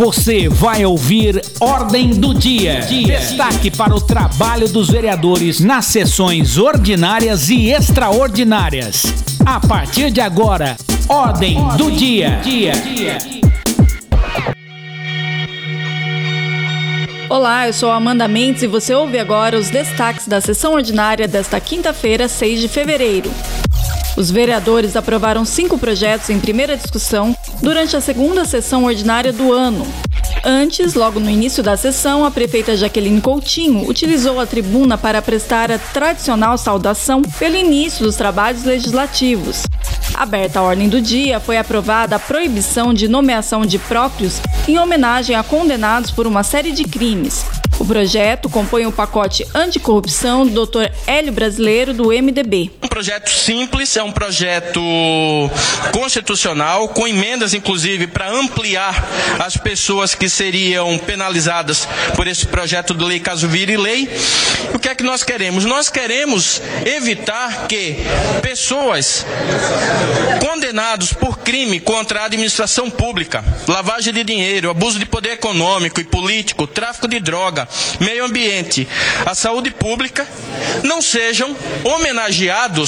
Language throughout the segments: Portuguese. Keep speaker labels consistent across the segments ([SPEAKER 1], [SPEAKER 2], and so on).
[SPEAKER 1] Você vai ouvir Ordem do Dia. Destaque para o trabalho dos vereadores nas sessões ordinárias e extraordinárias. A partir de agora, Ordem, Ordem do Dia. dia.
[SPEAKER 2] Olá, eu sou Amanda Mendes e você ouve agora os destaques da sessão ordinária desta quinta-feira, 6 de fevereiro. Os vereadores aprovaram cinco projetos em primeira discussão durante a segunda sessão ordinária do ano. Antes, logo no início da sessão, a prefeita Jaqueline Coutinho utilizou a tribuna para prestar a tradicional saudação pelo início dos trabalhos legislativos. Aberta a ordem do dia, foi aprovada a proibição de nomeação de próprios em homenagem a condenados por uma série de crimes, o projeto compõe o pacote anticorrupção do Dr. Hélio Brasileiro, do MDB.
[SPEAKER 3] Projeto simples, é um projeto constitucional, com emendas, inclusive, para ampliar as pessoas que seriam penalizadas por esse projeto de lei, caso vire lei. O que é que nós queremos? Nós queremos evitar que pessoas condenados por crime contra a administração pública, lavagem de dinheiro, abuso de poder econômico e político, tráfico de droga, meio ambiente, a saúde pública, não sejam homenageados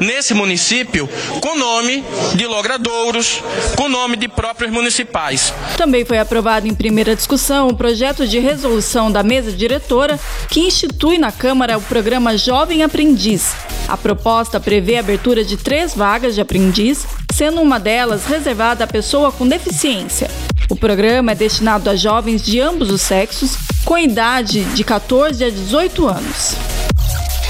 [SPEAKER 3] nesse município com nome de logradouros, com nome de próprios municipais.
[SPEAKER 2] Também foi aprovado em primeira discussão o projeto de resolução da mesa diretora que institui na Câmara o programa Jovem Aprendiz. A proposta prevê a abertura de três vagas de aprendiz, sendo uma delas reservada à pessoa com deficiência. O programa é destinado a jovens de ambos os sexos com idade de 14 a 18 anos.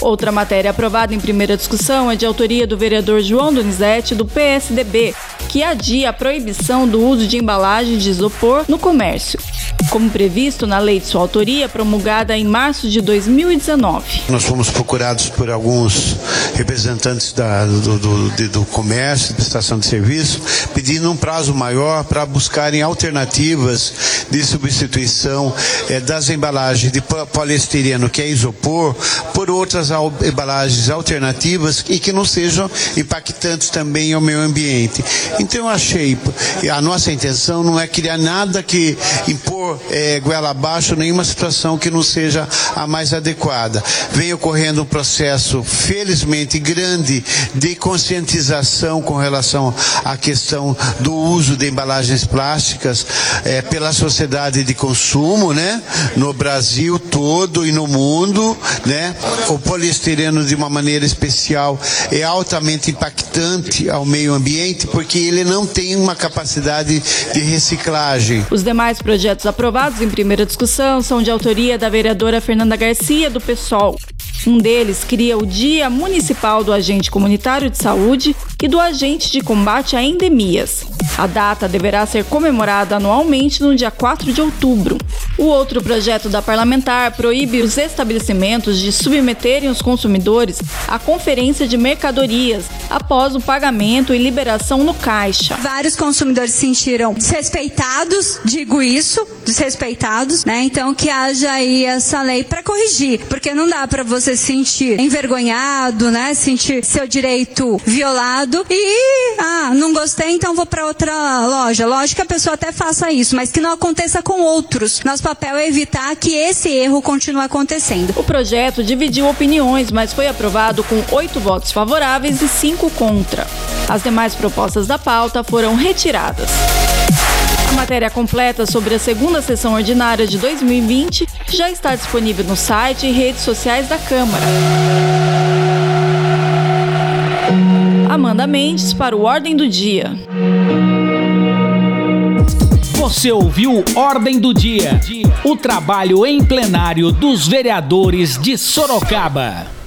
[SPEAKER 2] Outra matéria aprovada em primeira discussão é de autoria do vereador João Donizete, do PSDB, que adia a proibição do uso de embalagens de isopor no comércio como previsto na lei de sua autoria, promulgada em março de 2019.
[SPEAKER 4] Nós fomos procurados por alguns representantes da, do, do, do comércio, prestação de serviço, pedindo um prazo maior para buscarem alternativas de substituição eh, das embalagens de poliestireno, que é isopor, por outras embalagens alternativas e que não sejam impactantes também ao meio ambiente. Então eu achei, a nossa intenção não é criar nada que impor é, goela abaixo nenhuma situação que não seja a mais adequada. Vem ocorrendo um processo, felizmente, grande de conscientização com relação à questão do uso de embalagens plásticas é, pela sociedade de consumo, né? No Brasil todo e no mundo, né? O poliestireno, de uma maneira especial, é altamente impactante ao meio ambiente porque ele não tem uma capacidade de reciclagem.
[SPEAKER 2] Os demais projetos aprovados em primeira discussão são de autoria da vereadora Fernanda Garcia, do PSOL. Um deles cria o Dia Municipal do Agente Comunitário de Saúde e do Agente de Combate a Endemias. A data deverá ser comemorada anualmente no dia 4 de outubro. O outro projeto da parlamentar proíbe os estabelecimentos de submeterem os consumidores à conferência de mercadorias após o pagamento e liberação no caixa.
[SPEAKER 5] Vários consumidores se sentiram desrespeitados, digo isso, desrespeitados, né? Então que haja aí essa lei para corrigir, porque não dá para você se sentir envergonhado, né? Sentir seu direito violado e não gostei, então vou para outra loja. Lógico que a pessoa até faça isso, mas que não aconteça com outros. Nosso papel é evitar que esse erro continue acontecendo.
[SPEAKER 2] O projeto dividiu opiniões, mas foi aprovado com oito votos favoráveis e cinco contra. As demais propostas da pauta foram retiradas. A matéria completa sobre a segunda sessão ordinária de 2020 já está disponível no site e redes sociais da Câmara. Mendes para o Ordem do Dia.
[SPEAKER 1] Você ouviu Ordem do Dia, o trabalho em plenário dos vereadores de Sorocaba.